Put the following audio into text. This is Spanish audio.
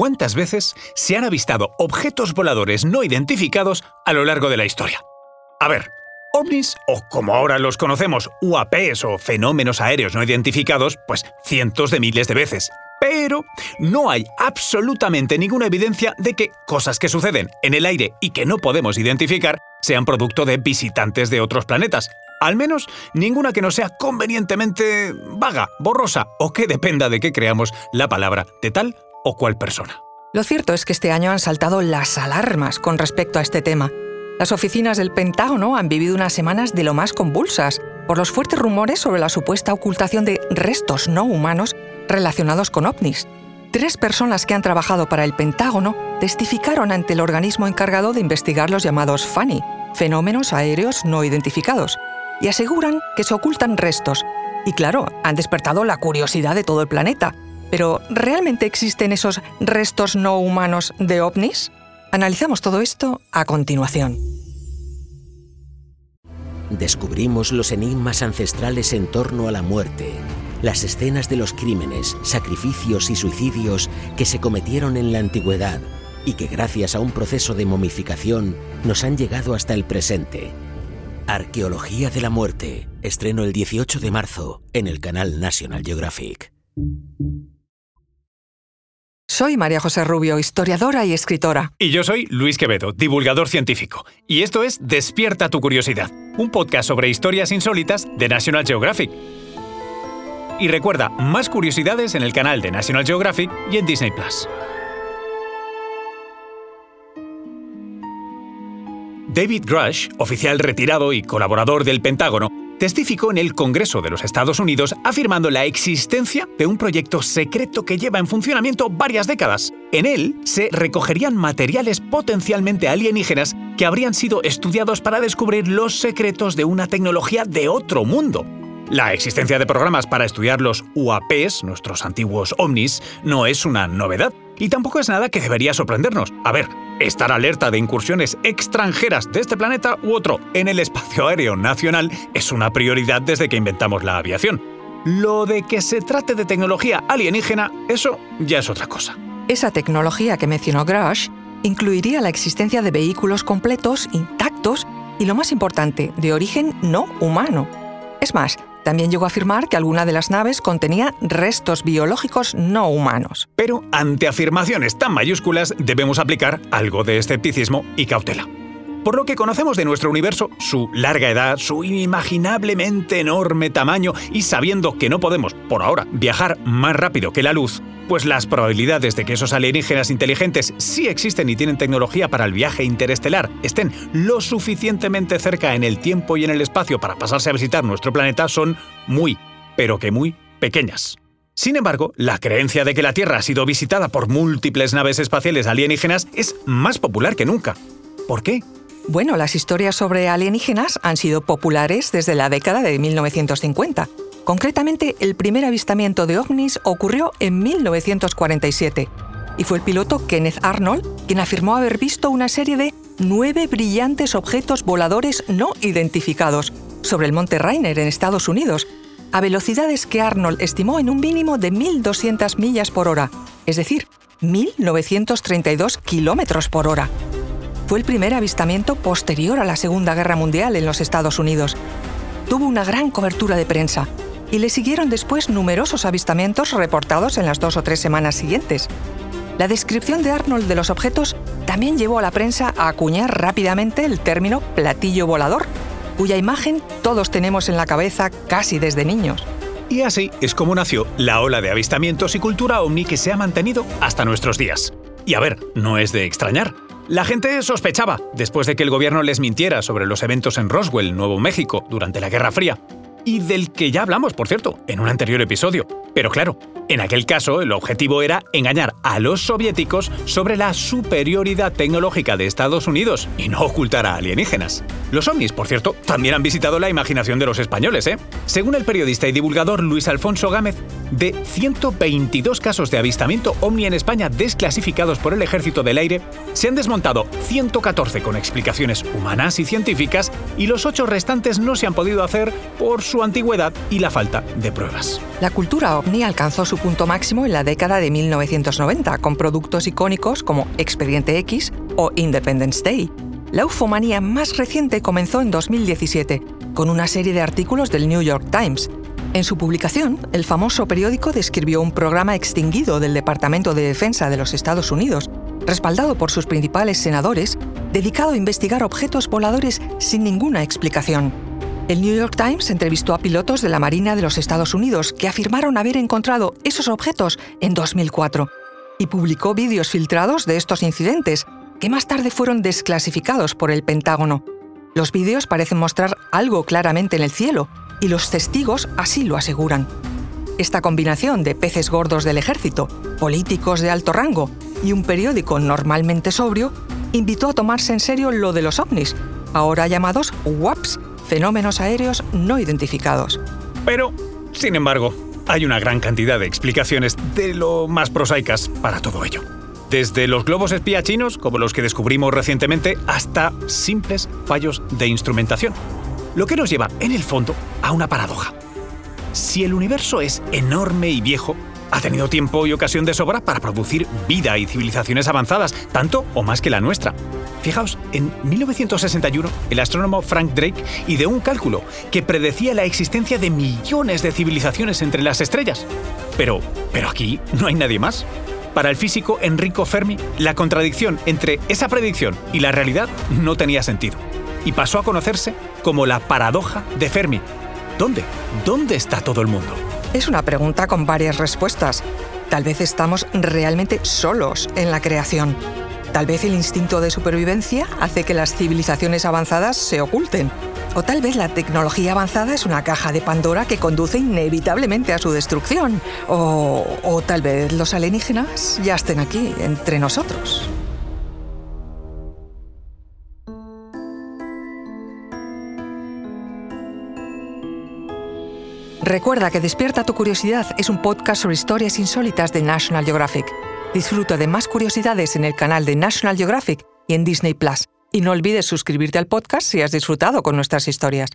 cuántas veces se han avistado objetos voladores no identificados a lo largo de la historia. A ver, ovnis, o como ahora los conocemos, UAPs o fenómenos aéreos no identificados, pues cientos de miles de veces. Pero no hay absolutamente ninguna evidencia de que cosas que suceden en el aire y que no podemos identificar sean producto de visitantes de otros planetas. Al menos ninguna que no sea convenientemente vaga, borrosa o que dependa de que creamos la palabra de tal o cual persona. Lo cierto es que este año han saltado las alarmas con respecto a este tema. Las oficinas del Pentágono han vivido unas semanas de lo más convulsas por los fuertes rumores sobre la supuesta ocultación de restos no humanos relacionados con ovnis. Tres personas que han trabajado para el Pentágono testificaron ante el organismo encargado de investigar los llamados FANI, fenómenos aéreos no identificados, y aseguran que se ocultan restos. Y claro, han despertado la curiosidad de todo el planeta. Pero, ¿realmente existen esos restos no humanos de ovnis? Analizamos todo esto a continuación. Descubrimos los enigmas ancestrales en torno a la muerte, las escenas de los crímenes, sacrificios y suicidios que se cometieron en la antigüedad y que gracias a un proceso de momificación nos han llegado hasta el presente. Arqueología de la Muerte, estreno el 18 de marzo en el canal National Geographic. Soy María José Rubio, historiadora y escritora. Y yo soy Luis Quevedo, divulgador científico. Y esto es Despierta tu curiosidad, un podcast sobre historias insólitas de National Geographic. Y recuerda, más curiosidades en el canal de National Geographic y en Disney Plus. David Grush, oficial retirado y colaborador del Pentágono, testificó en el Congreso de los Estados Unidos afirmando la existencia de un proyecto secreto que lleva en funcionamiento varias décadas. En él se recogerían materiales potencialmente alienígenas que habrían sido estudiados para descubrir los secretos de una tecnología de otro mundo. La existencia de programas para estudiar los UAPs, nuestros antiguos ovnis, no es una novedad y tampoco es nada que debería sorprendernos. A ver, estar alerta de incursiones extranjeras de este planeta u otro en el espacio aéreo nacional es una prioridad desde que inventamos la aviación. Lo de que se trate de tecnología alienígena, eso ya es otra cosa. Esa tecnología que mencionó Grush incluiría la existencia de vehículos completos, intactos y, lo más importante, de origen no humano. Es más, también llegó a afirmar que alguna de las naves contenía restos biológicos no humanos. Pero ante afirmaciones tan mayúsculas debemos aplicar algo de escepticismo y cautela. Por lo que conocemos de nuestro universo, su larga edad, su inimaginablemente enorme tamaño y sabiendo que no podemos, por ahora, viajar más rápido que la luz, pues las probabilidades de que esos alienígenas inteligentes sí existen y tienen tecnología para el viaje interestelar estén lo suficientemente cerca en el tiempo y en el espacio para pasarse a visitar nuestro planeta son muy, pero que muy pequeñas. Sin embargo, la creencia de que la Tierra ha sido visitada por múltiples naves espaciales alienígenas es más popular que nunca. ¿Por qué? Bueno, las historias sobre alienígenas han sido populares desde la década de 1950. Concretamente, el primer avistamiento de ovnis ocurrió en 1947 y fue el piloto Kenneth Arnold quien afirmó haber visto una serie de nueve brillantes objetos voladores no identificados sobre el monte Rainer en Estados Unidos, a velocidades que Arnold estimó en un mínimo de 1.200 millas por hora, es decir, 1.932 kilómetros por hora fue el primer avistamiento posterior a la Segunda Guerra Mundial en los Estados Unidos. Tuvo una gran cobertura de prensa y le siguieron después numerosos avistamientos reportados en las dos o tres semanas siguientes. La descripción de Arnold de los objetos también llevó a la prensa a acuñar rápidamente el término platillo volador, cuya imagen todos tenemos en la cabeza casi desde niños. Y así es como nació la ola de avistamientos y cultura ovni que se ha mantenido hasta nuestros días. Y a ver, no es de extrañar. La gente sospechaba, después de que el gobierno les mintiera sobre los eventos en Roswell, Nuevo México, durante la Guerra Fría, y del que ya hablamos, por cierto, en un anterior episodio. Pero claro, en aquel caso el objetivo era engañar a los soviéticos sobre la superioridad tecnológica de Estados Unidos y no ocultar a alienígenas. Los ovnis, por cierto, también han visitado la imaginación de los españoles, ¿eh? Según el periodista y divulgador Luis Alfonso Gámez, de 122 casos de avistamiento ovni en España desclasificados por el Ejército del Aire, se han desmontado 114 con explicaciones humanas y científicas y los 8 restantes no se han podido hacer por su antigüedad y la falta de pruebas. La cultura ovni alcanzó su punto máximo en la década de 1990 con productos icónicos como Expediente X o Independence Day. La ufomanía más reciente comenzó en 2017 con una serie de artículos del New York Times. En su publicación, el famoso periódico describió un programa extinguido del Departamento de Defensa de los Estados Unidos, respaldado por sus principales senadores, dedicado a investigar objetos voladores sin ninguna explicación. El New York Times entrevistó a pilotos de la Marina de los Estados Unidos que afirmaron haber encontrado esos objetos en 2004 y publicó vídeos filtrados de estos incidentes, que más tarde fueron desclasificados por el Pentágono. Los vídeos parecen mostrar algo claramente en el cielo, y los testigos así lo aseguran. Esta combinación de peces gordos del ejército, políticos de alto rango y un periódico normalmente sobrio invitó a tomarse en serio lo de los ovnis, ahora llamados WAPs, fenómenos aéreos no identificados. Pero, sin embargo, hay una gran cantidad de explicaciones de lo más prosaicas para todo ello. Desde los globos espía chinos, como los que descubrimos recientemente, hasta simples fallos de instrumentación. Lo que nos lleva, en el fondo, a una paradoja. Si el universo es enorme y viejo, ha tenido tiempo y ocasión de sobra para producir vida y civilizaciones avanzadas, tanto o más que la nuestra. Fijaos, en 1961 el astrónomo Frank Drake ideó un cálculo que predecía la existencia de millones de civilizaciones entre las estrellas. Pero, pero aquí no hay nadie más. Para el físico Enrico Fermi, la contradicción entre esa predicción y la realidad no tenía sentido, y pasó a conocerse como la paradoja de Fermi. ¿Dónde? ¿Dónde está todo el mundo? Es una pregunta con varias respuestas. Tal vez estamos realmente solos en la creación. Tal vez el instinto de supervivencia hace que las civilizaciones avanzadas se oculten. O tal vez la tecnología avanzada es una caja de Pandora que conduce inevitablemente a su destrucción. O, o tal vez los alienígenas ya estén aquí, entre nosotros. Recuerda que Despierta tu Curiosidad es un podcast sobre historias insólitas de National Geographic. Disfruta de más curiosidades en el canal de National Geographic y en Disney Plus. Y no olvides suscribirte al podcast si has disfrutado con nuestras historias.